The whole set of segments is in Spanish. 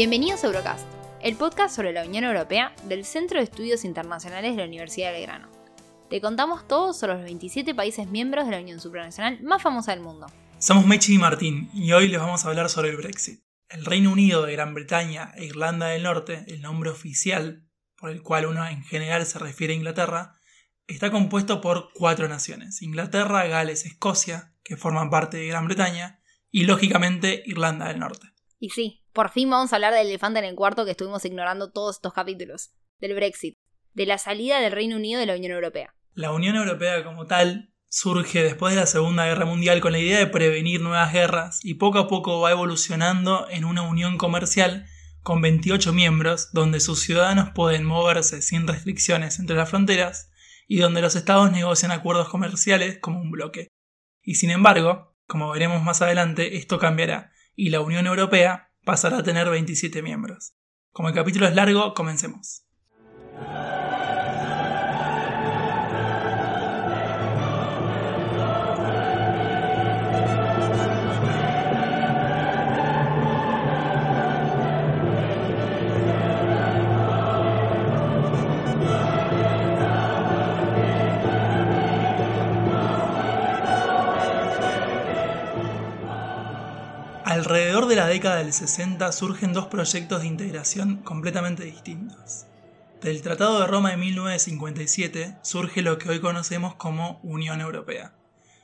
Bienvenidos a Eurocast, el podcast sobre la Unión Europea del Centro de Estudios Internacionales de la Universidad de Belgrano. Te contamos todos sobre los 27 países miembros de la Unión Supranacional más famosa del mundo. Somos Mechi y Martín y hoy les vamos a hablar sobre el Brexit. El Reino Unido de Gran Bretaña e Irlanda del Norte, el nombre oficial por el cual uno en general se refiere a Inglaterra, está compuesto por cuatro naciones, Inglaterra, Gales, Escocia, que forman parte de Gran Bretaña, y lógicamente Irlanda del Norte. Y sí, por fin vamos a hablar del elefante en el cuarto que estuvimos ignorando todos estos capítulos, del Brexit, de la salida del Reino Unido de la Unión Europea. La Unión Europea como tal surge después de la Segunda Guerra Mundial con la idea de prevenir nuevas guerras y poco a poco va evolucionando en una unión comercial con 28 miembros donde sus ciudadanos pueden moverse sin restricciones entre las fronteras y donde los estados negocian acuerdos comerciales como un bloque. Y sin embargo, como veremos más adelante, esto cambiará y la Unión Europea pasará a tener 27 miembros. Como el capítulo es largo, comencemos. Década del 60 surgen dos proyectos de integración completamente distintos. Del Tratado de Roma de 1957 surge lo que hoy conocemos como Unión Europea.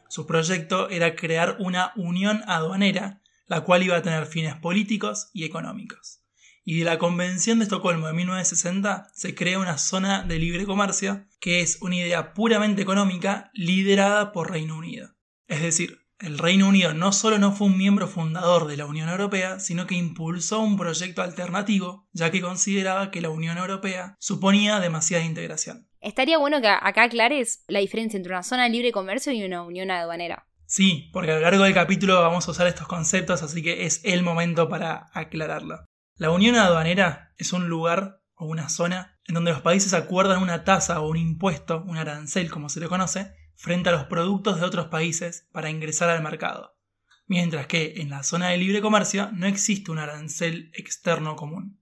Su proyecto era crear una unión aduanera, la cual iba a tener fines políticos y económicos. Y de la Convención de Estocolmo de 1960 se crea una zona de libre comercio, que es una idea puramente económica liderada por Reino Unido. Es decir, el Reino Unido no solo no fue un miembro fundador de la Unión Europea, sino que impulsó un proyecto alternativo, ya que consideraba que la Unión Europea suponía demasiada integración. Estaría bueno que acá aclares la diferencia entre una zona de libre comercio y una unión aduanera. Sí, porque a lo largo del capítulo vamos a usar estos conceptos, así que es el momento para aclararlo. La unión aduanera es un lugar o una zona en donde los países acuerdan una tasa o un impuesto, un arancel como se le conoce, frente a los productos de otros países para ingresar al mercado, mientras que en la zona de libre comercio no existe un arancel externo común.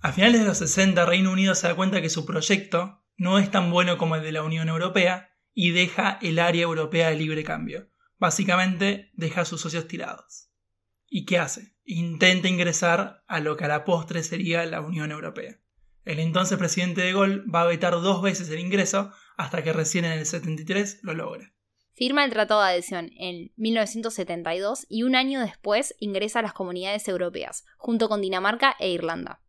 A finales de los 60 Reino Unido se da cuenta que su proyecto no es tan bueno como el de la Unión Europea y deja el área europea de libre cambio. Básicamente deja a sus socios tirados. ¿Y qué hace? Intenta ingresar a lo que a la postre sería la Unión Europea. El entonces presidente de Gaulle va a vetar dos veces el ingreso hasta que recién en el 73 lo logra. Firma el Tratado de Adhesión en 1972 y un año después ingresa a las comunidades europeas, junto con Dinamarca e Irlanda.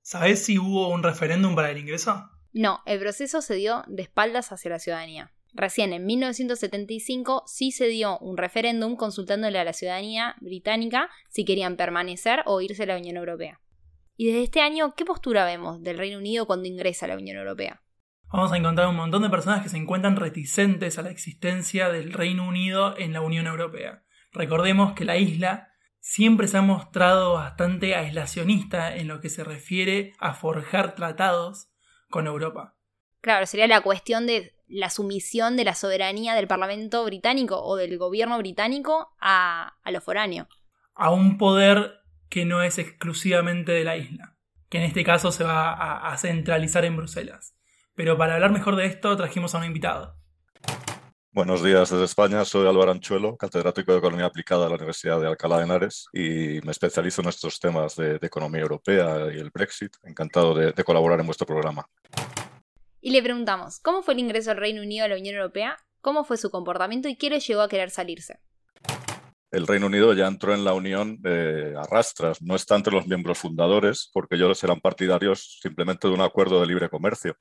¿Sabes si hubo un referéndum para el ingreso? No, el proceso se dio de espaldas hacia la ciudadanía. Recién en 1975 sí se dio un referéndum consultándole a la ciudadanía británica si querían permanecer o irse a la Unión Europea. Y desde este año, ¿qué postura vemos del Reino Unido cuando ingresa a la Unión Europea? Vamos a encontrar un montón de personas que se encuentran reticentes a la existencia del Reino Unido en la Unión Europea. Recordemos que la isla siempre se ha mostrado bastante aislacionista en lo que se refiere a forjar tratados con Europa. Claro, sería la cuestión de la sumisión de la soberanía del Parlamento británico o del gobierno británico a, a lo foráneo. A un poder que no es exclusivamente de la isla, que en este caso se va a centralizar en Bruselas. Pero para hablar mejor de esto trajimos a un invitado. Buenos días desde España, soy Álvaro Anchuelo, catedrático de Economía Aplicada de la Universidad de Alcalá de Henares y me especializo en estos temas de, economía europea y el Brexit. Encantado de, de, colaborar en vuestro programa. Y le preguntamos, ¿cómo fue el ingreso del Reino Unido a la Unión Europea? ¿Cómo fue su comportamiento y qué le llegó a querer salirse? el Reino Unido ya entró en la Unión de arrastras, no está entre los miembros fundadores, porque ellos eran partidarios simplemente de un acuerdo de libre comercio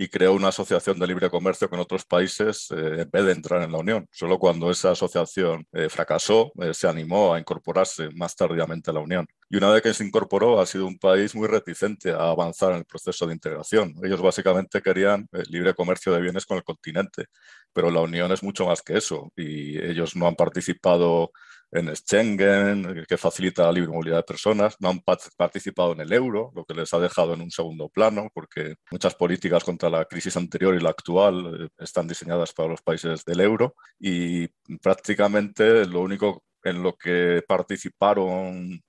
y creó una asociación de libre comercio con otros países eh, en vez de entrar en la Unión. Solo cuando esa asociación eh, fracasó, eh, se animó a incorporarse más tardíamente a la Unión. Y una vez que se incorporó, ha sido un país muy reticente a avanzar en el proceso de integración. Ellos básicamente querían libre comercio de bienes con el continente, pero la Unión es mucho más que eso y ellos no han participado en Schengen, que facilita la libre movilidad de personas, no han participado en el euro, lo que les ha dejado en un segundo plano, porque muchas políticas contra la crisis anterior y la actual eh, están diseñadas para los países del euro y prácticamente lo único en lo que participaron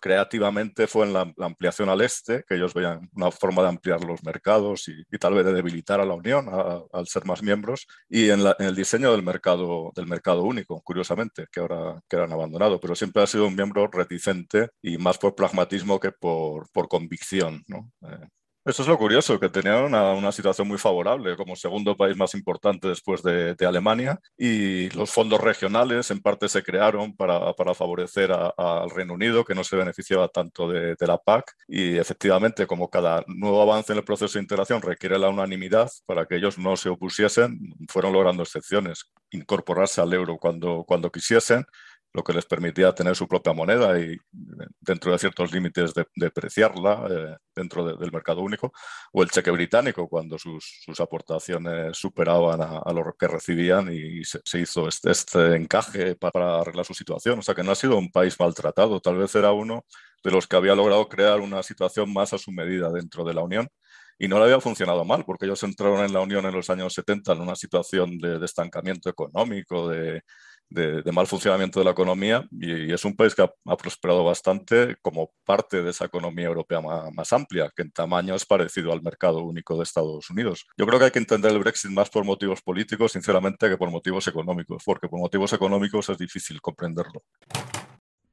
creativamente fue en la, ampliación al este, que ellos veían una forma de ampliar los mercados y, tal vez de debilitar a la Unión al ser más miembros, y en, el diseño del mercado, del mercado único, curiosamente, que ahora que han abandonado, pero siempre ha sido un miembro reticente y más por pragmatismo que por, por convicción. ¿no? Eh, eso es lo curioso, que tenían una, situación muy favorable como segundo país más importante después de, Alemania y los fondos regionales en parte se crearon para, favorecer al Reino Unido, que no se beneficiaba tanto de, la PAC y efectivamente como cada nuevo avance en el proceso de integración requiere la unanimidad para que ellos no se opusiesen, fueron logrando excepciones, incorporarse al euro cuando, cuando quisiesen lo que les permitía tener su propia moneda y dentro de ciertos límites depreciarla eh, dentro del mercado único, o el cheque británico cuando sus, aportaciones superaban a, lo que recibían y se, hizo este, este, encaje para arreglar su situación. O sea que no ha sido un país maltratado, tal vez era uno de los que había logrado crear una situación más a su medida dentro de la Unión y no le había funcionado mal, porque ellos entraron en la Unión en los años 70 en una situación de estancamiento económico, de, de, mal funcionamiento de la economía y, es un país que ha, prosperado bastante como parte de esa economía europea más, amplia, que en tamaño es parecido al mercado único de Estados Unidos. Yo creo que hay que entender el Brexit más por motivos políticos, sinceramente, que por motivos económicos, porque por motivos económicos es difícil comprenderlo.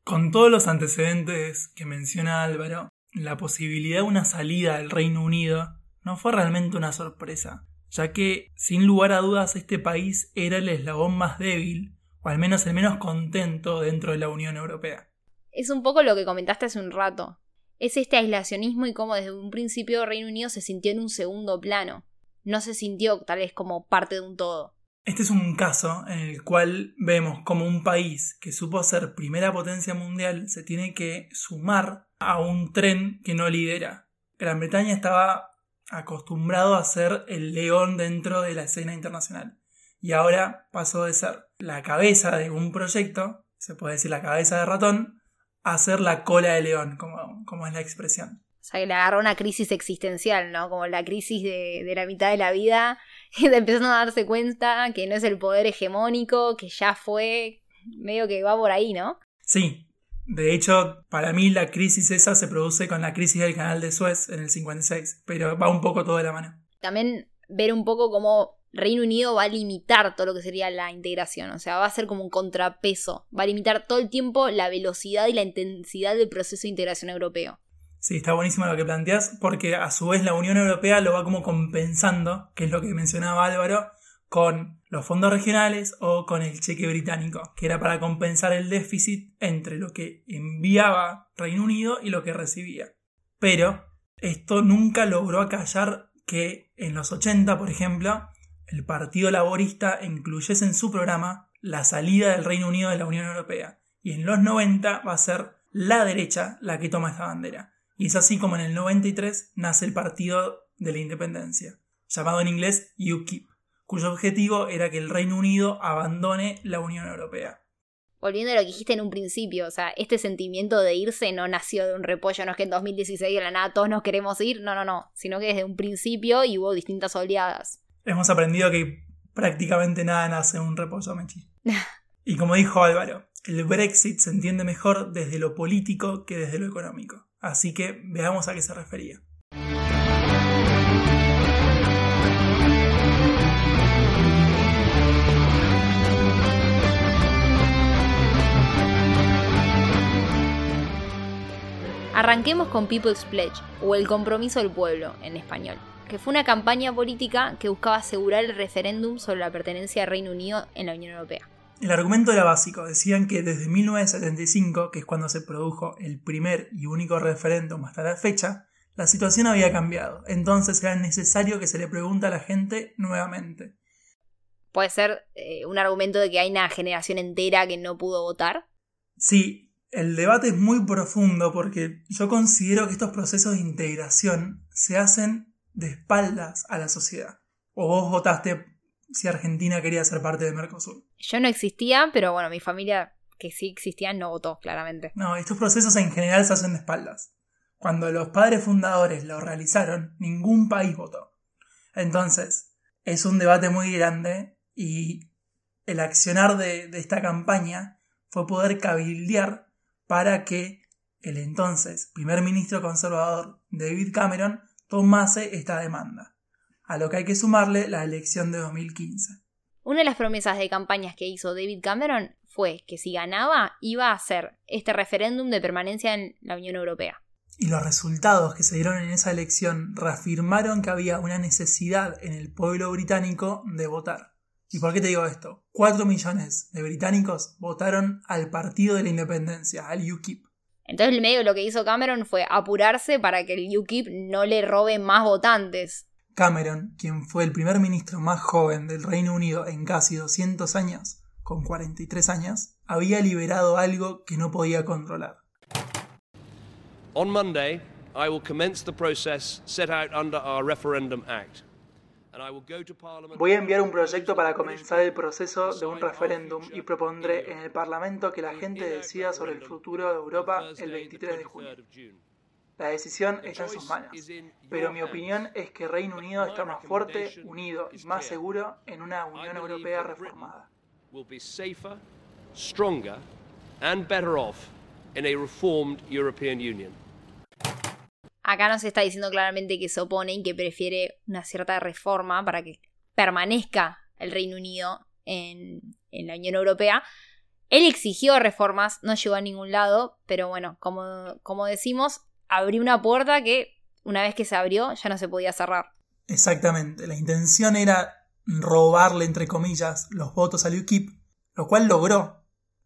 Con todos los antecedentes que menciona Álvaro, la posibilidad de una salida del Reino Unido no fue realmente una sorpresa, ya que, sin lugar a dudas, este país era el eslabón más débil o al menos el menos contento dentro de la Unión Europea. Es un poco lo que comentaste hace un rato. Es este aislacionismo y cómo desde un principio Reino Unido se sintió en un segundo plano. No se sintió tal vez como parte de un todo. Este es un caso en el cual vemos como un país que supo ser primera potencia mundial se tiene que sumar a un tren que no lidera. Gran Bretaña estaba acostumbrado a ser el león dentro de la escena internacional y ahora pasó de ser la cabeza de un proyecto, se puede decir la cabeza de ratón, a ser la cola de león, como, como es la expresión. O sea, que le agarró una crisis existencial, ¿no? Como la crisis de, de la mitad de la vida, y de empezando a darse cuenta que no es el poder hegemónico, que ya fue, medio que va por ahí, ¿no? Sí. De hecho, para mí la crisis esa se produce con la crisis del canal de Suez en el 56, pero va un poco todo de la mano. También ver un poco cómo Reino Unido va a limitar todo lo que sería la integración, o sea, va a ser como un contrapeso, va a limitar todo el tiempo la velocidad y la intensidad del proceso de integración europeo. Sí, está buenísimo lo que planteas, porque a su vez la Unión Europea lo va como compensando, que es lo que mencionaba Álvaro, con los fondos regionales o con el cheque británico, que era para compensar el déficit entre lo que enviaba Reino Unido y lo que recibía. Pero esto nunca logró acallar que en los 80, por ejemplo, el Partido Laborista incluyese en su programa la salida del Reino Unido de la Unión Europea. Y en los 90 va a ser la derecha la que toma esta bandera. Y es así como en el 93 nace el Partido de la Independencia, llamado en inglés UKIP, cuyo objetivo era que el Reino Unido abandone la Unión Europea. Volviendo a lo que dijiste en un principio, o sea, este sentimiento de irse no nació de un repollo, no es que en 2016 de la nada todos nos queremos ir, no, no, no, sino que desde un principio y hubo distintas oleadas hemos aprendido que prácticamente nada nace en un reposo, Mechi. y como dijo Álvaro, el Brexit se entiende mejor desde lo político que desde lo económico. Así que veamos a qué se refería. Arranquemos con People's Pledge, o el compromiso del pueblo en español que fue una campaña política que buscaba asegurar el referéndum sobre la pertenencia del Reino Unido en la Unión Europea. El argumento era básico, decían que desde 1975, que es cuando se produjo el primer y único referéndum hasta la fecha, la situación había cambiado, entonces era necesario que se le pregunte a la gente nuevamente. ¿Puede ser eh, un argumento de que hay una generación entera que no pudo votar? Sí, el debate es muy profundo porque yo considero que estos procesos de integración se hacen de espaldas a la sociedad. ¿O vos votaste si Argentina quería ser parte de Mercosur? Yo no existía, pero bueno, mi familia que sí existía no votó, claramente. No, estos procesos en general se hacen de espaldas. Cuando los padres fundadores lo realizaron, ningún país votó. Entonces, es un debate muy grande y el accionar de, de esta campaña fue poder cabildear para que el entonces primer ministro conservador David Cameron tomase esta demanda, a lo que hay que sumarle la elección de 2015. Una de las promesas de campañas que hizo David Cameron fue que si ganaba iba a hacer este referéndum de permanencia en la Unión Europea. Y los resultados que se dieron en esa elección reafirmaron que había una necesidad en el pueblo británico de votar. ¿Y por qué te digo esto? 4 millones de británicos votaron al Partido de la Independencia, al UKIP. Entonces, el medio lo que hizo Cameron fue apurarse para que el UKIP no le robe más votantes. Cameron, quien fue el primer ministro más joven del Reino Unido en casi 200 años, con 43 años, había liberado algo que no podía controlar. On Monday, I will commence the process set out under our Referendum Act. Voy a enviar un proyecto para comenzar el proceso de un referéndum y propondré en el Parlamento que la gente decida sobre el futuro de Europa el 23 de junio. La decisión está en sus manos, pero mi opinión es que Reino Unido está más fuerte, unido y más seguro en una Unión Europea reformada. Acá nos está diciendo claramente que se opone y que prefiere una cierta reforma para que permanezca el Reino Unido en, la Unión Europea. Él exigió reformas, no llegó a ningún lado, pero bueno, como, como decimos, abrió una puerta que una vez que se abrió ya no se podía cerrar. Exactamente, la intención era robarle, entre comillas, los votos al UKIP, lo cual logró,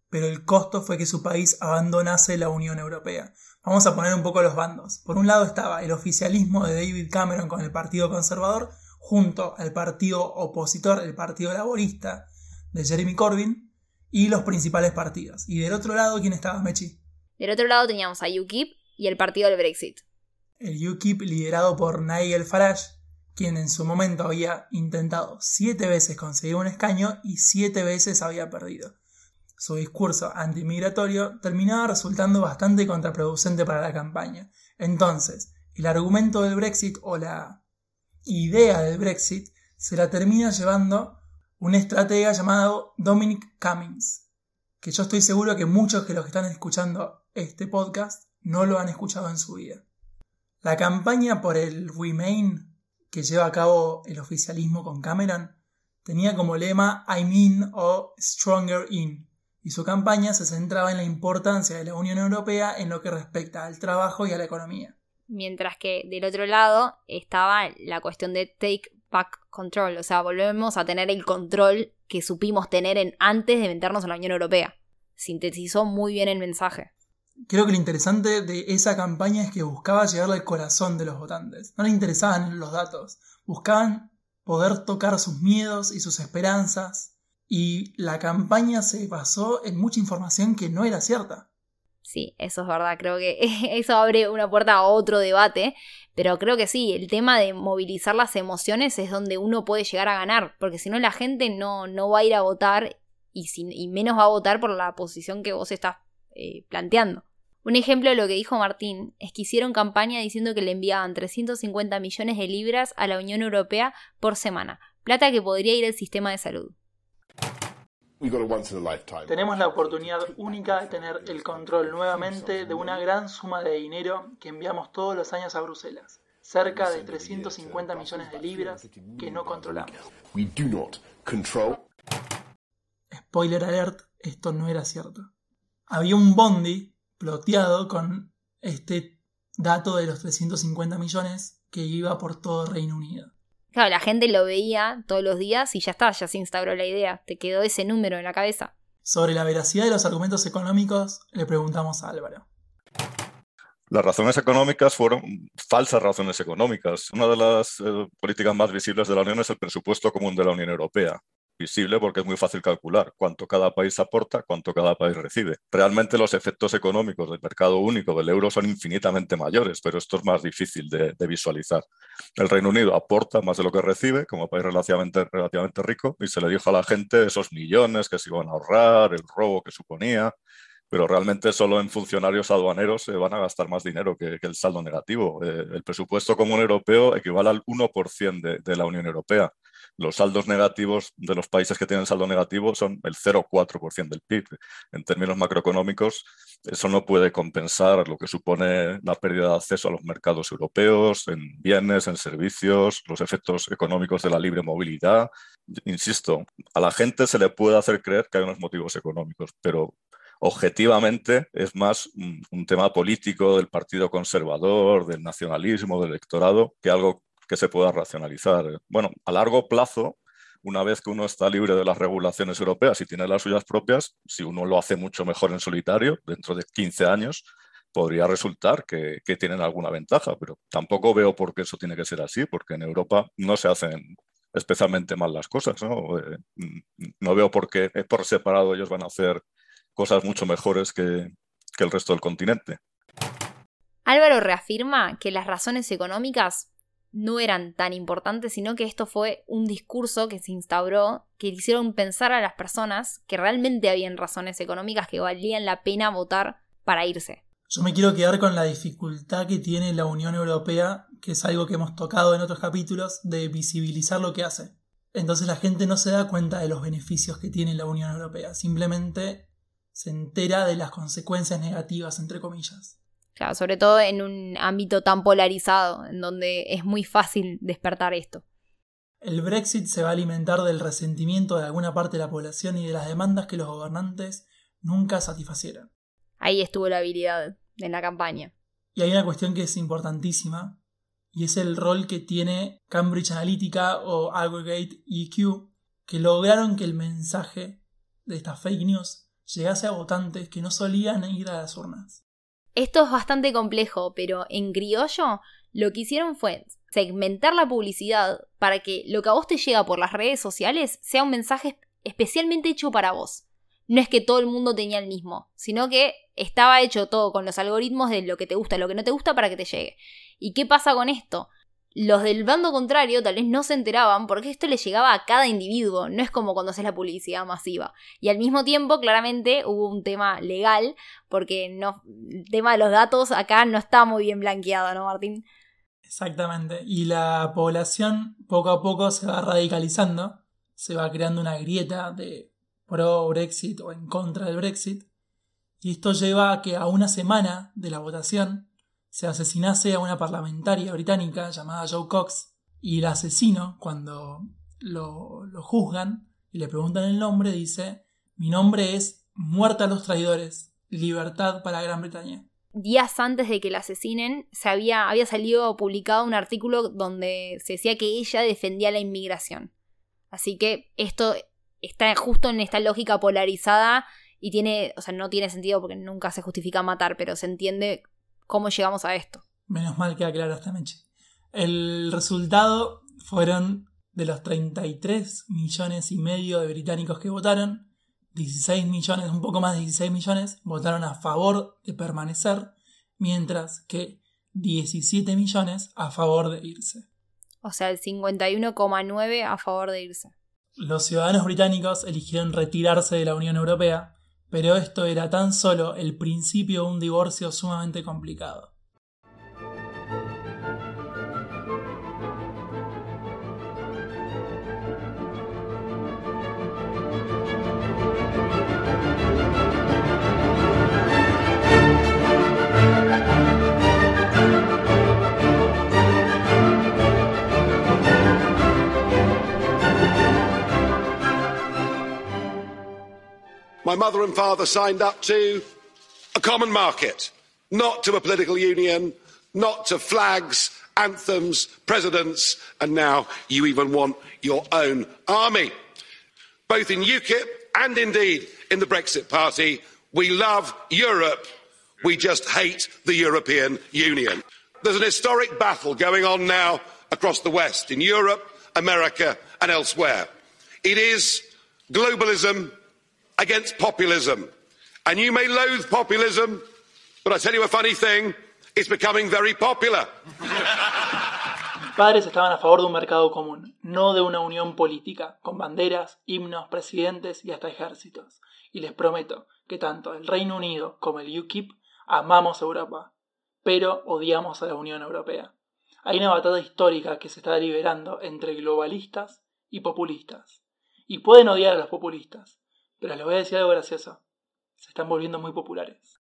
pero el costo fue que su país abandonase la Unión Europea. Vamos a poner un poco los bandos. Por un lado estaba el oficialismo de David Cameron con el Partido Conservador, junto al partido opositor, el Partido Laborista de Jeremy Corbyn, y los principales partidos. Y del otro lado, ¿quién estaba, Mechi? Del otro lado teníamos a UKIP y el partido del Brexit. El UKIP liderado por Nigel Farage, quien en su momento había intentado siete veces conseguir un escaño y siete veces había perdido su discurso antimigratorio terminaba resultando bastante contraproducente para la campaña. Entonces, el argumento del Brexit o la idea del Brexit se la termina llevando un estratega llamado Dominic Cummings, que yo estoy seguro que muchos de los que están escuchando este podcast no lo han escuchado en su vida. La campaña por el Remain que lleva a cabo el oficialismo con Cameron tenía como lema I'm in o Stronger in, y su campaña se centraba en la importancia de la Unión Europea en lo que respecta al trabajo y a la economía. Mientras que del otro lado estaba la cuestión de take back control, o sea, volvemos a tener el control que supimos tener en, antes de meternos en la Unión Europea. Sintetizó muy bien el mensaje. Creo que lo interesante de esa campaña es que buscaba llegarle al corazón de los votantes. No le interesaban los datos, buscaban poder tocar sus miedos y sus esperanzas y la campaña se basó en mucha información que no era cierta. Sí, eso es verdad, creo que eso abre una puerta a otro debate, pero creo que sí, el tema de movilizar las emociones es donde uno puede llegar a ganar, porque si no la gente no, no va a ir a votar y, y menos va a votar por la posición que vos estás eh, planteando. Un ejemplo de lo que dijo Martín es que hicieron campaña diciendo que le enviaban 350 millones de libras a la Unión Europea por semana, plata que podría ir al sistema de salud. Tenemos la oportunidad única de tener el control nuevamente de una gran suma de dinero que enviamos todos los años a Bruselas, cerca de 350 millones de libras que no controlamos. Spoiler alert, esto no era cierto. Había un bondi ploteado con este dato de los 350 millones que iba por todo Reino Unido. Claro, la gente lo veía todos los días y ya está, ya se instauró la idea, te quedó ese número en la cabeza. Sobre la veracidad de los argumentos económicos, le preguntamos a Álvaro. Las razones económicas fueron falsas razones económicas. Una de las eh, políticas más visibles de la Unión es el presupuesto común de la Unión Europea visible porque es muy fácil calcular cuánto cada país aporta, cuánto cada país recibe. Realmente los efectos económicos del mercado único del euro son infinitamente mayores, pero esto es más difícil de, visualizar. El Reino Unido aporta más de lo que recibe como país relativamente, rico y se le dijo a la gente esos millones que se iban a ahorrar, el robo que suponía, pero realmente solo en funcionarios aduaneros se van a gastar más dinero que, el saldo negativo. Eh, el presupuesto común europeo equivale al 1% de, de, la Unión Europea Los saldos negativos de los países que tienen saldo negativo son el 0,4% del PIB. En términos macroeconómicos, eso no puede compensar lo que supone la pérdida de acceso a los mercados europeos, en bienes, en servicios, los efectos económicos de la libre movilidad. Insisto, a la gente se le puede hacer creer que hay unos motivos económicos, pero objetivamente es más un, tema político del Partido Conservador, del nacionalismo, del electorado, que algo que se pueda racionalizar. Bueno, a largo plazo, una vez que uno está libre de las regulaciones europeas y tiene las suyas propias, si uno lo hace mucho mejor en solitario, dentro de 15 años, podría resultar que, tienen alguna ventaja, pero tampoco veo por qué eso tiene que ser así, porque en Europa no se hacen especialmente mal las cosas. No, eh, no veo por qué por separado ellos van a hacer cosas mucho mejores que, el resto del continente. Álvaro reafirma que las razones económicas no eran tan importantes, sino que esto fue un discurso que se instauró, que hicieron pensar a las personas que realmente habían razones económicas que valían la pena votar para irse. Yo me quiero quedar con la dificultad que tiene la Unión Europea, que es algo que hemos tocado en otros capítulos, de visibilizar lo que hace. Entonces la gente no se da cuenta de los beneficios que tiene la Unión Europea, simplemente se entera de las consecuencias negativas, entre comillas. Claro, sobre todo en un ámbito tan polarizado, en donde es muy fácil despertar esto. El Brexit se va a alimentar del resentimiento de alguna parte de la población y de las demandas que los gobernantes nunca satisfacieron. Ahí estuvo la habilidad en la campaña. Y hay una cuestión que es importantísima, y es el rol que tiene Cambridge Analytica o Aggregate EQ, que lograron que el mensaje de estas fake news llegase a votantes que no solían ir a las urnas. Esto es bastante complejo, pero en criollo lo que hicieron fue segmentar la publicidad para que lo que a vos te llega por las redes sociales sea un mensaje especialmente hecho para vos. No es que todo el mundo tenía el mismo, sino que estaba hecho todo con los algoritmos de lo que te gusta lo que no te gusta para que te llegue. ¿Y qué pasa con esto? Los del bando contrario tal vez no se enteraban porque esto le llegaba a cada individuo, no es como cuando haces la publicidad masiva. Y al mismo tiempo, claramente, hubo un tema legal, porque no, el tema de los datos acá no está muy bien blanqueado, ¿no, Martín? Exactamente. Y la población poco a poco se va radicalizando, se va creando una grieta de pro Brexit o en contra del Brexit. Y esto lleva a que a una semana de la votación se asesinase a una parlamentaria británica llamada Joe Cox y el asesino, cuando lo, juzgan y le preguntan el nombre, dice, mi nombre es Muerta a los traidores, libertad para Gran Bretaña. Días antes de que la asesinen, se había, había salido publicado un artículo donde se decía que ella defendía la inmigración. Así que esto está justo en esta lógica polarizada y tiene, o sea, no tiene sentido porque nunca se justifica matar, pero se entiende cómo llegamos a esto. Menos mal que esta Meche. El resultado fueron de los 33 millones y medio de británicos que votaron, 16 millones, un poco más de 16 millones, votaron a favor de permanecer, mientras que 17 millones a favor de irse. O sea, el 51,9 a favor de irse. Los ciudadanos británicos eligieron retirarse de la Unión Europea, pero esto era tan solo el principio de un divorcio sumamente complicado. My mother and father signed up to a common market, not to a political union, not to flags, anthems, presidents, and now you even want your own army. Both in UKIP and indeed in the Brexit Party, we love Europe. We just hate the European Union. There's an historic battle going on now across the West, in Europe, America, and elsewhere. It is globalism against populism. And you may loathe populism, but I tell you a funny thing, it's becoming very popular. Padres estaban a favor de un mercado común, no de una unión política, con banderas, himnos, presidentes y hasta ejércitos. Y les prometo que tanto el Reino Unido como el UKIP amamos Europa, pero odiamos a la Unión Europea. Hay una batalla histórica que se está liberando entre globalistas y populistas. Y pueden odiar a los populistas, pero les voy a decir algo gracioso. Se están volviendo muy populares.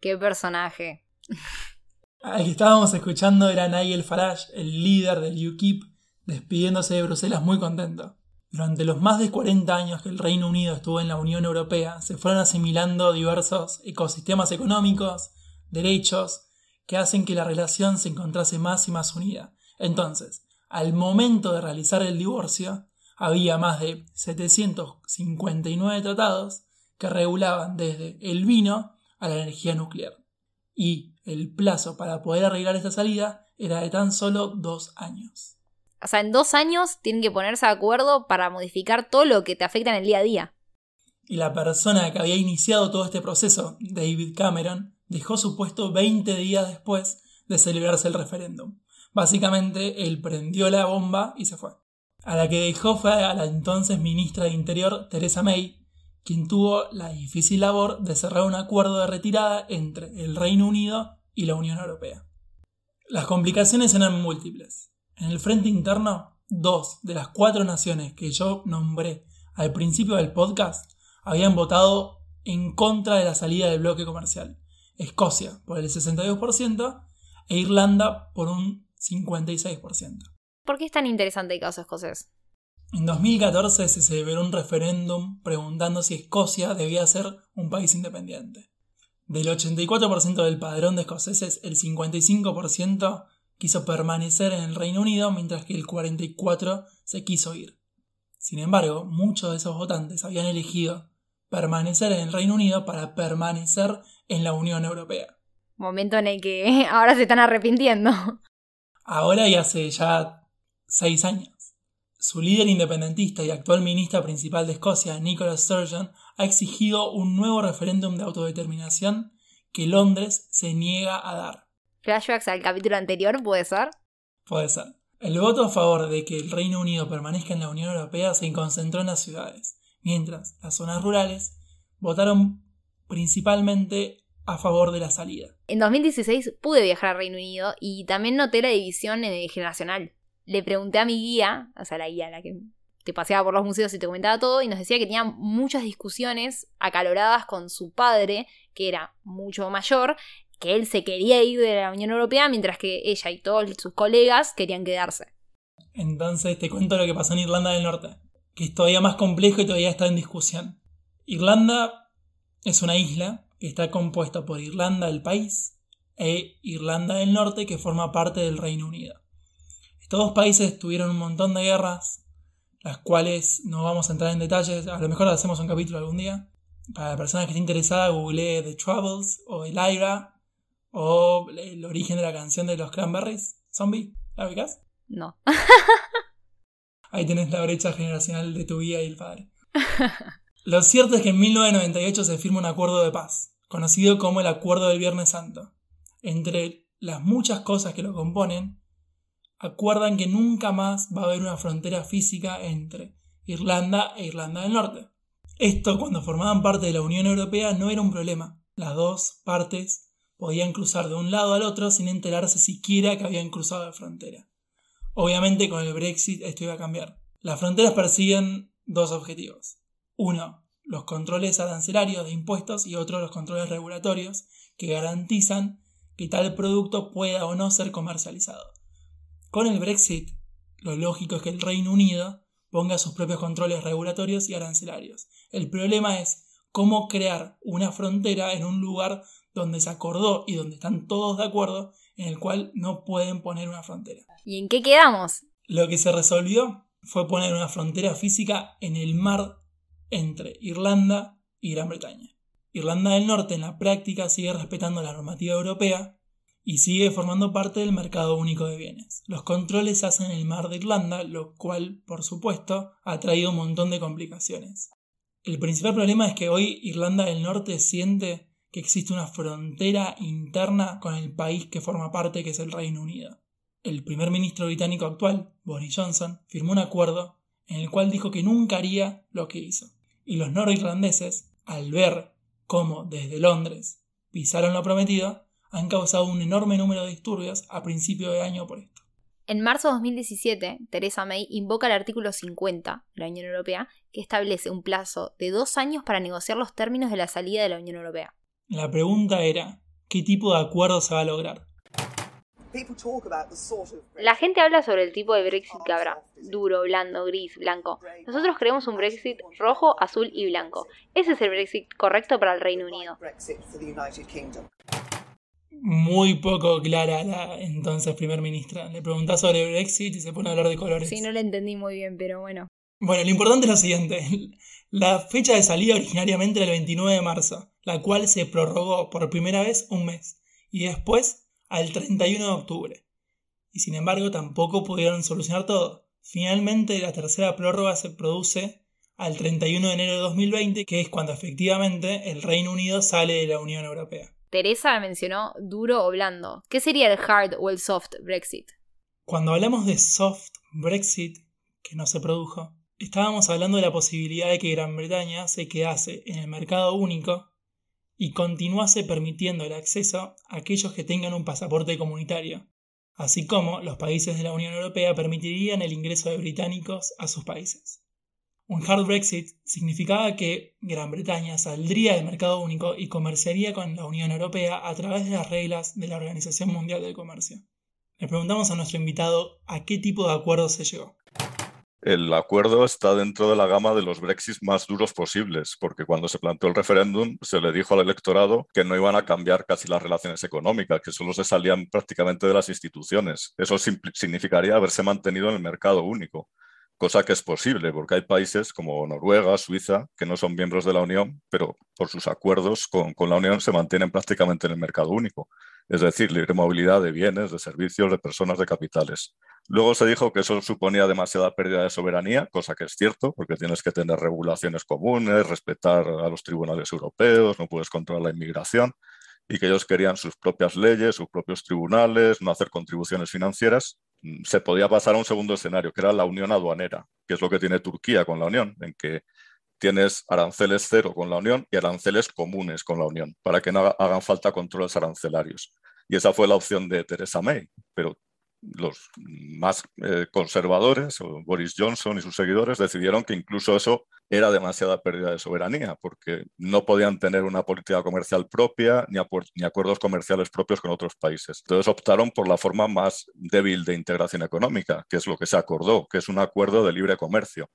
Qué personaje. Al que estábamos escuchando era Nigel Farage, el líder del UKIP, despidiéndose de Bruselas muy contento. Durante los más de 40 años que el Reino Unido estuvo en la Unión Europea, se fueron asimilando diversos ecosistemas económicos, derechos, que hacen que la relación se encontrase más y más unida. Entonces, al momento de realizar el divorcio, había más de 759 tratados que regulaban desde el vino a la energía nuclear. Y el plazo para poder arreglar esta salida era de tan solo dos años. O sea, en dos años tienen que ponerse de acuerdo para modificar todo lo que te afecta en el día a día. Y la persona que había iniciado todo este proceso, David Cameron, dejó su puesto 20 días después de celebrarse el referéndum. Básicamente, él prendió la bomba y se fue. A la que dejó fue a la entonces ministra de Interior, Theresa May, quien tuvo la difícil labor de cerrar un acuerdo de retirada entre el Reino Unido y la Unión Europea. Las complicaciones eran múltiples. En el frente interno, dos de las cuatro naciones que yo nombré al principio del podcast habían votado en contra de la salida del bloque comercial. Escocia por el 62% e Irlanda por un 56%. ¿Por qué es tan interesante el caso escocés? En 2014 se celebró un referéndum preguntando si Escocia debía ser un país independiente. Del 84% del padrón de escoceses, el 55% quiso permanecer en el Reino Unido, mientras que el 44% se quiso ir. Sin embargo, muchos de esos votantes habían elegido permanecer en el Reino Unido para permanecer en la Unión Europea. Momento en el que ahora se están arrepintiendo. Ahora y hace ya seis años. Su líder independentista y actual ministra principal de Escocia, Nicola Sturgeon, ha exigido un nuevo referéndum de autodeterminación que Londres se niega a dar. Flashbacks al capítulo anterior, ¿puede ser? Puede ser. El voto a favor de que el Reino Unido permanezca en la Unión Europea se concentró en las ciudades, mientras las zonas rurales votaron principalmente a favor de la salida. En 2016 pude viajar al Reino Unido y también noté la división en el generacional. Le pregunté a mi guía, o sea, la guía, la que te paseaba por los museos y te comentaba todo, y nos decía que tenía muchas discusiones acaloradas con su padre, que era mucho mayor, que él se quería ir de la Unión Europea, mientras que ella y todos sus colegas querían quedarse. Entonces te cuento lo que pasó en Irlanda del Norte, que es todavía más complejo y todavía está en discusión. Irlanda es una isla que está compuesta por Irlanda el país e Irlanda del Norte que forma parte del Reino Unido. Estos dos países tuvieron un montón de guerras, las cuales no vamos a entrar en detalles, a lo mejor hacemos un capítulo algún día. Para la persona que esté interesada, googleé The Troubles o El Ira o el origen de la canción de los Cranberries. ¿Zombie? ¿La ubicas? No. Ahí tenés la brecha generacional de tu guía y el padre. Lo cierto es que en 1998 se firma un acuerdo de paz, conocido como el Acuerdo del Viernes Santo. Entre las muchas cosas que lo componen, acuerdan que nunca más va a haber una frontera física entre Irlanda e Irlanda del Norte. Esto, cuando formaban parte de la Unión Europea, no era un problema. Las dos partes podían cruzar de un lado al otro sin enterarse siquiera que habían cruzado la frontera. Obviamente con el Brexit esto iba a cambiar. Las fronteras persiguen dos objetivos. Uno, los controles arancelarios de impuestos y otro, los controles regulatorios que garantizan que tal producto pueda o no ser comercializado. Con el Brexit, lo lógico es que el Reino Unido ponga sus propios controles regulatorios y arancelarios. El problema es cómo crear una frontera en un lugar donde se acordó y donde están todos de acuerdo, en el cual no pueden poner una frontera. ¿Y en qué quedamos? Lo que se resolvió fue poner una frontera física en el mar entre Irlanda y Gran Bretaña. Irlanda del Norte en la práctica sigue respetando la normativa europea, y sigue formando parte del mercado único de bienes. Los controles se hacen en el mar de Irlanda, lo cual, por supuesto, ha traído un montón de complicaciones. El principal problema es que hoy Irlanda del Norte siente que existe una frontera interna con el país que forma parte, que es el Reino Unido. El primer ministro británico actual, Boris Johnson, firmó un acuerdo en el cual dijo que nunca haría lo que hizo. Y los norirlandeses, al ver cómo desde Londres pisaron lo prometido, han causado un enorme número de disturbios a principio de año por esto. En marzo de 2017, Theresa May invoca el artículo 50 de la Unión Europea, que establece un plazo de dos años para negociar los términos de la salida de la Unión Europea. La pregunta era, ¿qué tipo de acuerdo se va a lograr? La gente habla sobre el tipo de Brexit que habrá, duro, blando, gris, blanco. Nosotros creemos un Brexit rojo, azul y blanco. Ese es el Brexit correcto para el Reino Unido. Muy poco clara la entonces primer ministra. Le preguntás sobre Brexit y se pone a hablar de colores. Sí, no lo entendí muy bien, pero bueno. Bueno, lo importante es lo siguiente. La fecha de salida originariamente era el 29 de marzo, la cual se prorrogó por primera vez un mes. Y después al 31 de octubre. Y sin embargo tampoco pudieron solucionar todo. Finalmente la tercera prórroga se produce al 31 de enero de 2020, que es cuando efectivamente el Reino Unido sale de la Unión Europea. Teresa mencionó duro o blando. ¿Qué sería el hard o el soft Brexit? Cuando hablamos de soft Brexit, que no se produjo, estábamos hablando de la posibilidad de que Gran Bretaña se quedase en el mercado único y continuase permitiendo el acceso a aquellos que tengan un pasaporte comunitario, así como los países de la Unión Europea permitirían el ingreso de británicos a sus países. Un hard Brexit significaba que Gran Bretaña saldría del mercado único y comerciaría con la Unión Europea a través de las reglas de la Organización Mundial del Comercio. Le preguntamos a nuestro invitado a qué tipo de acuerdo se llegó el acuerdo está dentro de la gama de los Brexit más duros posibles, porque cuando se planteó el referéndum se le dijo al electorado que no iban a cambiar casi las relaciones económicas, que solo se salían prácticamente de las instituciones. Eso significaría haberse mantenido en el mercado único, cosa que es posible, porque hay países como Noruega, Suiza, que no son miembros de la Unión, pero por sus acuerdos con, la Unión se mantienen prácticamente en el mercado único es decir, libre movilidad de bienes, de servicios, de personas, de capitales. Luego se dijo que eso suponía demasiada pérdida de soberanía, cosa que es cierto, porque tienes que tener regulaciones comunes, respetar a los tribunales europeos, no puedes controlar la inmigración, y que ellos querían sus propias leyes, sus propios tribunales, no hacer contribuciones financieras. Se podía pasar a un segundo escenario, que era la unión aduanera, que es lo que tiene Turquía con la Unión, en que tienes aranceles cero con la Unión y aranceles comunes con la Unión, para que no hagan falta controles arancelarios. Y esa fue la opción de Theresa May, pero los más eh, conservadores, Boris Johnson y sus seguidores, decidieron que incluso eso era demasiada pérdida de soberanía, porque no podían tener una política comercial propia ni, acuerdos comerciales propios con otros países. Entonces optaron por la forma más débil de integración económica, que es lo que se acordó, que es un acuerdo de libre comercio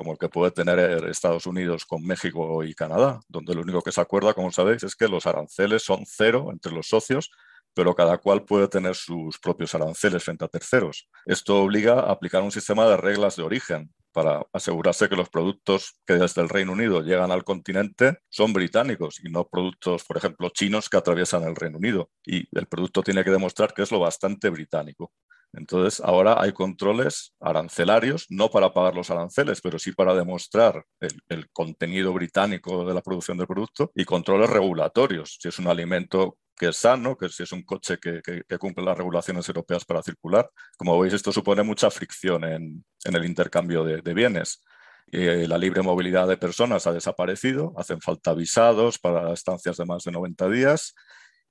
como el que puede tener Estados Unidos con México y Canadá, donde lo único que se acuerda, como sabéis, es que los aranceles son cero entre los socios, pero cada cual puede tener sus propios aranceles frente a terceros. Esto obliga a aplicar un sistema de reglas de origen para asegurarse que los productos que desde el Reino Unido llegan al continente son británicos y no productos, por ejemplo, chinos que atraviesan el Reino Unido. Y el producto tiene que demostrar que es lo bastante británico. Entonces, ahora hay controles arancelarios, no para pagar los aranceles, pero sí para demostrar el, contenido británico de la producción del producto y controles regulatorios. Si es un alimento que es sano, que si es un coche que, cumple las regulaciones europeas para circular. Como veis, esto supone mucha fricción en, el intercambio de, bienes. Eh, la libre movilidad de personas ha desaparecido, hacen falta visados para estancias de más de 90 días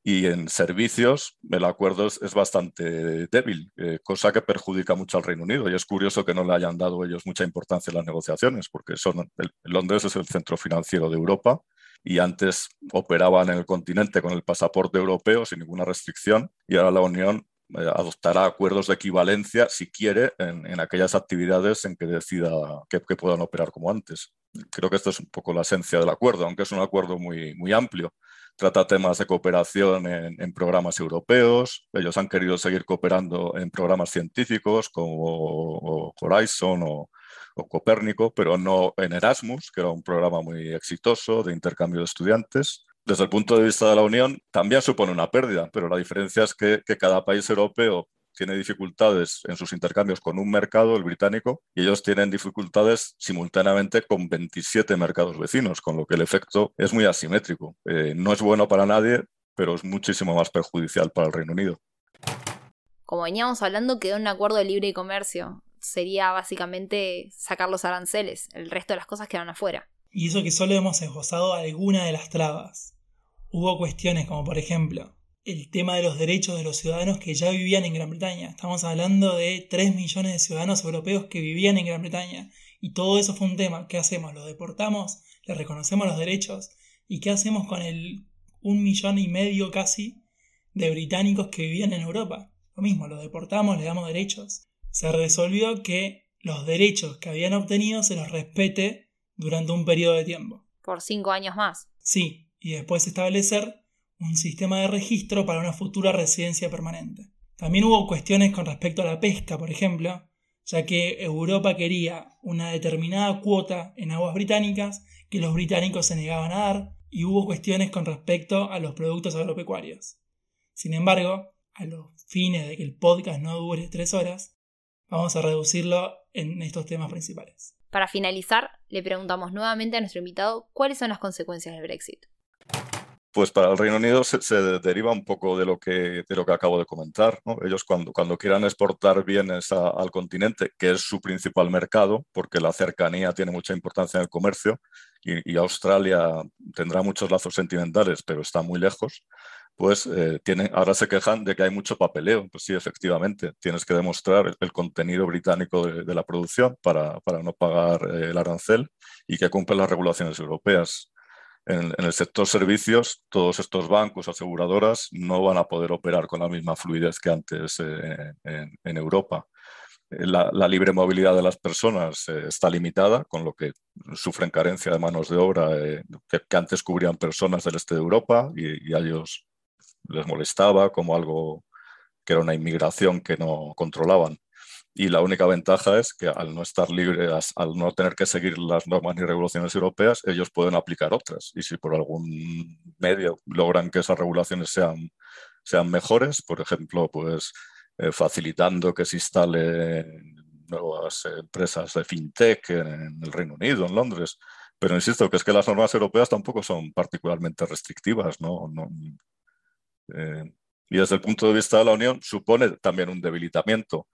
y en servicios el acuerdo es, bastante débil, eh, cosa que perjudica mucho al Reino Unido. Y es curioso que no le hayan dado ellos mucha importancia en las negociaciones, porque son, Londres es el centro financiero de Europa y antes operaban en el continente con el pasaporte europeo sin ninguna restricción y ahora la Unión eh, adoptará acuerdos de equivalencia si quiere en, aquellas actividades en que decida que, que, puedan operar como antes. Creo que esto es un poco la esencia del acuerdo, aunque es un acuerdo muy, muy amplio trata temas de cooperación en, programas europeos. Ellos han querido seguir cooperando en programas científicos como Horizon o, Copérnico, pero no en Erasmus, que era un programa muy exitoso de intercambio de estudiantes. Desde el punto de vista de la Unión, también supone una pérdida, pero la diferencia es que cada país europeo tiene dificultades en sus intercambios con un mercado, el británico, y ellos tienen dificultades simultáneamente con 27 mercados vecinos, con lo que el efecto es muy asimétrico. Eh, no es bueno para nadie, pero es muchísimo más perjudicial para el Reino Unido. Como veníamos hablando, quedó un acuerdo de libre comercio. Sería básicamente sacar los aranceles, el resto de las cosas quedan afuera. Y eso que solo hemos esbozado alguna de las trabas. Hubo cuestiones como por ejemplo el tema de los derechos de los ciudadanos que ya vivían en Gran Bretaña. Estamos hablando de 3 millones de ciudadanos europeos que vivían en Gran Bretaña. Y todo eso fue un tema. ¿Qué hacemos? ¿Los deportamos? ¿Les reconocemos los derechos? ¿Y qué hacemos con el un millón y medio casi de británicos que vivían en Europa? Lo mismo, los deportamos, les damos derechos. Se resolvió que los derechos que habían obtenido se los respete durante un periodo de tiempo. Por cinco años más. Sí, y después establecer un sistema de registro para una futura residencia permanente. También hubo cuestiones con respecto a la pesca, por ejemplo, ya que Europa quería una determinada cuota en aguas británicas que los británicos se negaban a dar, y hubo cuestiones con respecto a los productos agropecuarios. Sin embargo, a los fines de que el podcast no dure tres horas, vamos a reducirlo en estos temas principales. Para finalizar, le preguntamos nuevamente a nuestro invitado cuáles son las consecuencias del Brexit. Pues para el Reino Unido se, deriva un poco de lo que, de lo que acabo de comentar. Ellos cuando, cuando quieran exportar bienes al continente, que es su principal mercado, porque la cercanía tiene mucha importancia en el comercio, y, Australia tendrá muchos lazos sentimentales, pero está muy lejos, pues eh, ahora se quejan de que hay mucho papeleo. Pues sí, efectivamente, tienes que demostrar el, contenido británico de, la producción para, para no pagar eh, el arancel y que cumple las regulaciones europeas. En, el sector servicios, todos estos bancos, aseguradoras, no van a poder operar con la misma fluidez que antes eh, en, Europa. La, libre movilidad de las personas está limitada, con lo que sufren carencia de manos de obra que, antes cubrían personas del este de Europa y, a ellos les molestaba como algo que era una inmigración que no controlaban. Y la única ventaja es que al no estar libres, al no tener que seguir las normas y regulaciones europeas, ellos pueden aplicar otras. Y si por algún medio logran que esas regulaciones sean, sean mejores, por ejemplo, pues eh, facilitando que se instalen nuevas empresas de fintech en, el Reino Unido, en Londres. Pero insisto que es que las normas europeas tampoco son particularmente restrictivas, ¿no? Eh, y desde el punto de vista de la Unión supone también un debilitamiento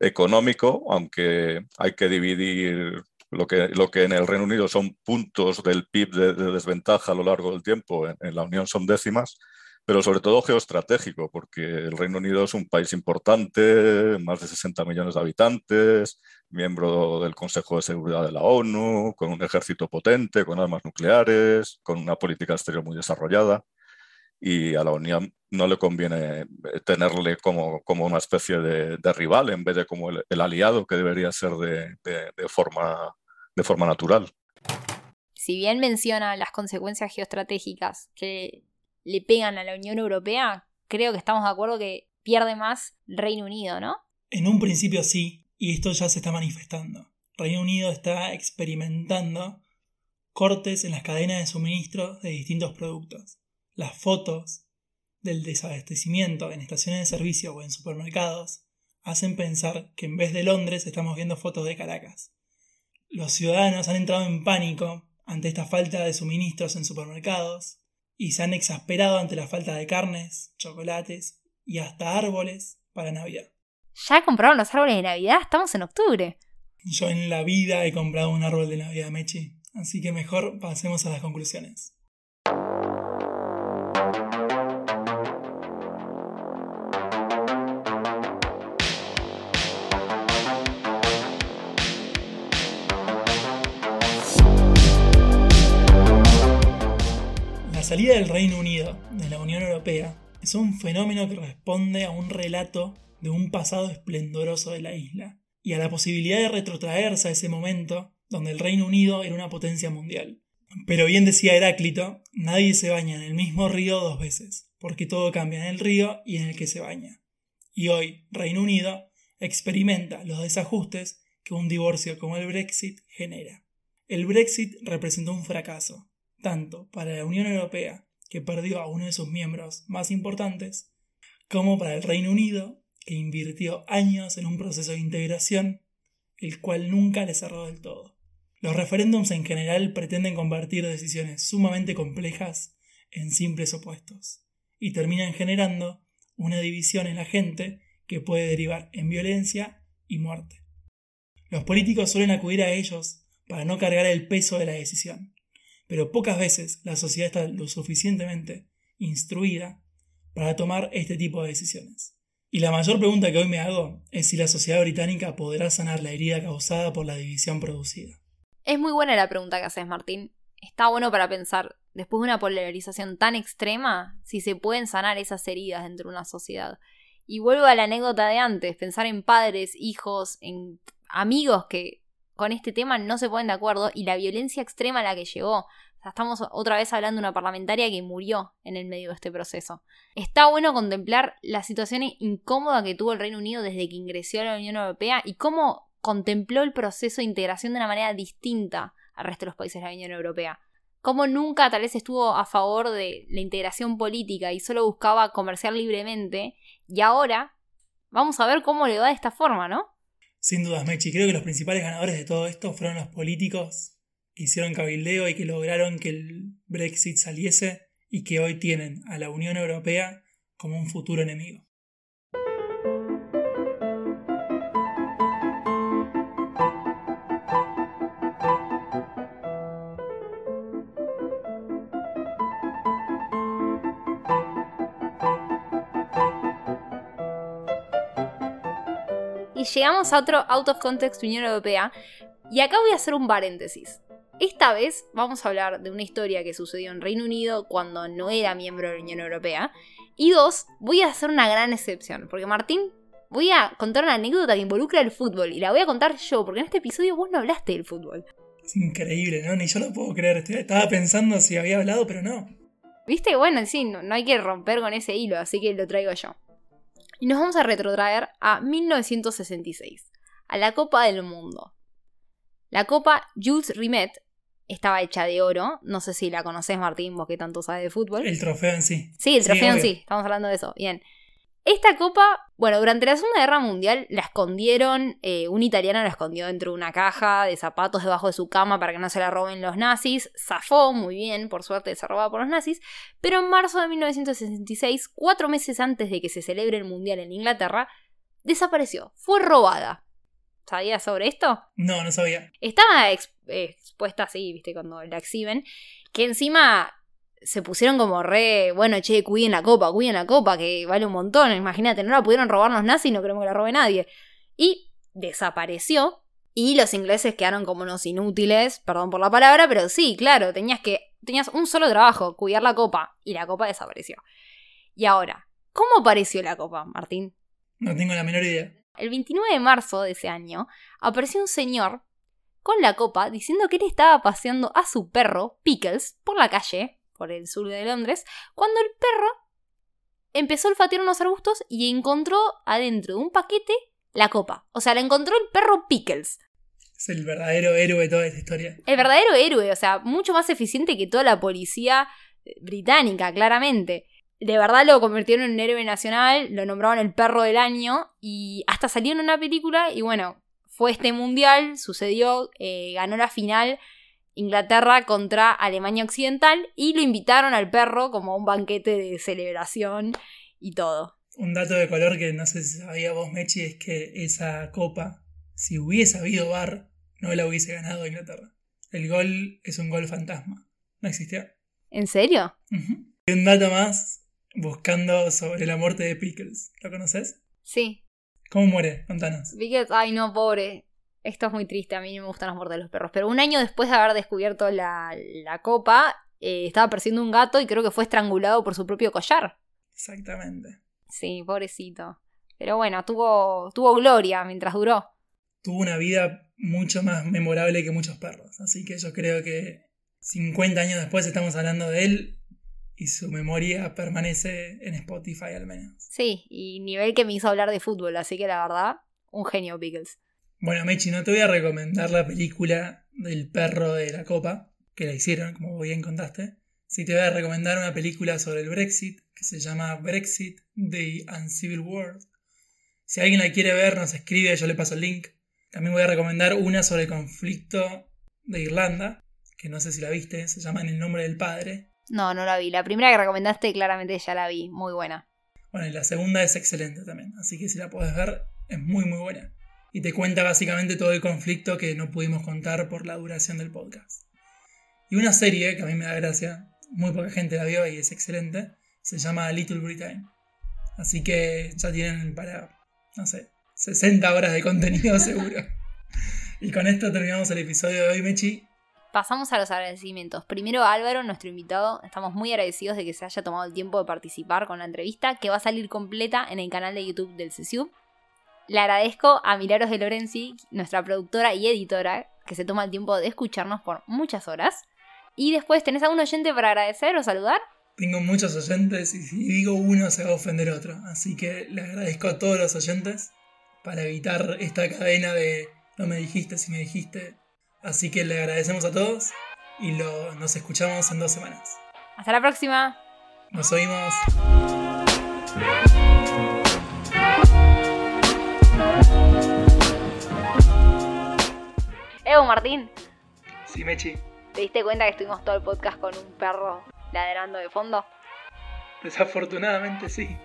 económico, aunque hay que dividir lo que, lo que en el Reino Unido son puntos del PIB de, desventaja a lo largo del tiempo, en, la Unión son décimas, pero sobre todo geoestratégico, porque el Reino Unido es un país importante, más de 60 millones de habitantes, miembro del Consejo de Seguridad de la ONU, con un ejército potente, con armas nucleares, con una política exterior muy desarrollada y a la Unión no le conviene tenerle como, como una especie de, rival en vez de como el, aliado que debería ser de, de, forma, de forma natural. Si bien menciona las consecuencias geoestratégicas que le pegan a la Unión Europea, creo que estamos de acuerdo que pierde más Reino Unido, ¿no? En un principio sí, y esto ya se está manifestando. Reino Unido está experimentando cortes en las cadenas de suministro de distintos productos las fotos del desabastecimiento en estaciones de servicio o en supermercados hacen pensar que en vez de Londres estamos viendo fotos de Caracas. Los ciudadanos han entrado en pánico ante esta falta de suministros en supermercados y se han exasperado ante la falta de carnes, chocolates y hasta árboles para Navidad. ¿Ya compraron los árboles de Navidad? Estamos en octubre. Yo en la vida he comprado un árbol de Navidad, Mechi. Así que mejor pasemos a las conclusiones. Salida del Reino Unido de la Unión Europea es un fenómeno que responde a un relato de un pasado esplendoroso de la isla y a la posibilidad de retrotraerse a ese momento donde el Reino Unido era una potencia mundial. Pero bien decía Heráclito, nadie se baña en el mismo río dos veces, porque todo cambia en el río y en el que se baña. Y hoy Reino Unido experimenta los desajustes que un divorcio como el Brexit genera. El Brexit representó un fracaso, tanto para la Unión Europea, que perdió a uno de sus miembros más importantes, como para el Reino Unido, que invirtió años en un proceso de integración, el cual nunca le cerró del todo. Los referéndums en general pretenden convertir decisiones sumamente complejas en simples opuestos, y terminan generando una división en la gente que puede derivar en violencia y muerte. Los políticos suelen acudir a ellos para no cargar el peso de la decisión, pero pocas veces la sociedad está lo suficientemente instruida para tomar este tipo de decisiones. Y la mayor pregunta que hoy me hago es si la sociedad británica podrá sanar la herida causada por la división producida. Es muy buena la pregunta que haces, Martín. Está bueno para pensar, después de una polarización tan extrema, si se pueden sanar esas heridas dentro de una sociedad. Y vuelvo a la anécdota de antes, pensar en padres, hijos, en amigos que con este tema no se ponen de acuerdo y la violencia extrema a la que llegó. estamos otra vez hablando de una parlamentaria que murió en el medio de este proceso. Está bueno contemplar la situación incómoda que tuvo el Reino Unido desde que ingresó a la Unión Europea y cómo contempló el proceso de integración de una manera distinta al resto de los países de la Unión Europea. Cómo nunca tal vez estuvo a favor de la integración política y solo buscaba comerciar libremente, y ahora vamos a ver cómo le va de esta forma, ¿no? Sin dudas, Mechi. Creo que los principales ganadores de todo esto fueron los políticos que hicieron cabildeo y que lograron que el Brexit saliese y que hoy tienen a la Unión Europea como un futuro enemigo. Y llegamos a otro Out of Context Unión Europea. Y acá voy a hacer un paréntesis. Esta vez vamos a hablar de una historia que sucedió en Reino Unido cuando no era miembro de la Unión Europea. Y dos, voy a hacer una gran excepción. Porque Martín, voy a contar una anécdota que involucra el fútbol. Y la voy a contar yo, porque en este episodio vos no hablaste del fútbol. Es increíble, ¿no? Ni yo lo puedo creer. Estaba pensando si había hablado, pero no. ¿Viste? Bueno, sí, no, no hay que romper con ese hilo, así que lo traigo yo. Y nos vamos a retrotraer a 1966, a la Copa del Mundo. La Copa Jules Rimet estaba hecha de oro. No sé si la conoces, Martín, vos que tanto sabes de fútbol. El trofeo en sí. Sí, el trofeo en sí. Estamos hablando de eso. Bien. Esta copa, bueno, durante la Segunda Guerra Mundial la escondieron, eh, un italiano la escondió dentro de una caja de zapatos debajo de su cama para que no se la roben los nazis. Zafó muy bien, por suerte se robaba por los nazis. Pero en marzo de 1966, cuatro meses antes de que se celebre el Mundial en Inglaterra, desapareció, fue robada. ¿Sabías sobre esto? No, no sabía. Estaba expuesta así, viste, cuando la exhiben, que encima se pusieron como re, bueno, che, cuiden la copa, cuiden la copa, que vale un montón, imagínate, no la pudieron robar los nazis, no queremos que la robe nadie. Y desapareció, y los ingleses quedaron como unos inútiles, perdón por la palabra, pero sí, claro, tenías que, tenías un solo trabajo, cuidar la copa, y la copa desapareció. Y ahora, ¿cómo apareció la copa, Martín? No tengo la menor idea. El 29 de marzo de ese año, apareció un señor con la copa diciendo que él estaba paseando a su perro, Pickles, por la calle, por el sur de Londres, cuando el perro empezó a olfatear unos arbustos y encontró adentro de un paquete la copa. O sea, la encontró el perro Pickles. Es el verdadero héroe de toda esta historia. El verdadero héroe, o sea, mucho más eficiente que toda la policía eh, británica, claramente. De verdad lo convirtieron en un héroe nacional, lo nombraron el perro del año y hasta salió en una película y bueno, fue este mundial, sucedió, eh, ganó la final Inglaterra contra Alemania Occidental y lo invitaron al perro como un banquete de celebración y todo. Un dato de color que no sé si sabía vos, Mechi, es que esa copa, si hubiese habido bar, no la hubiese ganado Inglaterra. El gol es un gol fantasma. No existía. ¿En serio? Y un dato más, buscando sobre la muerte de Pickles. ¿Lo conoces? Sí. ¿Cómo muere? Contanos. Pickles, ay no, pobre. Esto es muy triste, a mí no me gustan las muertes de los perros. Pero un año después de haber descubierto la, copa, eh, estaba persiguiendo un gato y creo que fue estrangulado por su propio collar. Exactamente. Sí, pobrecito. Pero bueno, tuvo, tuvo gloria mientras duró. Tuvo una vida mucho más memorable que muchos perros. Así que yo creo que 50 años después estamos hablando de él y su memoria permanece en Spotify al menos. Sí, y nivel que me hizo hablar de fútbol, así que la verdad, un genio Pickles. Bueno, Mechi, no te voy a recomendar la película del perro de la copa, que la hicieron, como bien contaste. Sí te voy a recomendar una película sobre el Brexit, que se llama Brexit, The Uncivil World. Si alguien la quiere ver, nos escribe, yo le paso el link. También voy a recomendar una sobre el conflicto de Irlanda, que no sé si la viste, se llama En el nombre del padre. No, no la vi. La primera que recomendaste claramente ya la vi, muy buena. Bueno, y la segunda es excelente también, así que si la puedes ver, es muy muy buena y te cuenta básicamente todo el conflicto que no pudimos contar por la duración del podcast. Y una serie que a mí me da gracia, muy poca gente la vio y es excelente, Se llama Little Britain. Así que ya tienen para, no sé, 60 horas de contenido seguro. y con esto terminamos el episodio de hoy, Mechi. Pasamos a los agradecimientos. Primero Álvaro, nuestro invitado. Estamos muy agradecidos de que se haya tomado el tiempo de participar con la entrevista, que va a salir completa en el canal de YouTube del CSU. Le agradezco a Milagros de Lorenzi, nuestra productora y editora, que se toma el tiempo de escucharnos por muchas horas. Y después, ¿tenés algún oyente para agradecer o saludar? Tengo muchos oyentes y si digo uno se va a ofender otro. Así que le agradezco a todos los oyentes para evitar esta cadena de no me dijiste si me dijiste. Así que le agradecemos a todos y lo, nos escuchamos en dos semanas. Hasta la próxima. Nos oímos. Martín, Sí, Mechi. ¿te diste cuenta que estuvimos todo el podcast con un perro ladrando de fondo? Desafortunadamente sí.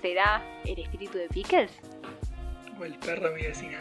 ¿Será el espíritu de Pickles? O el perro de mi vecina.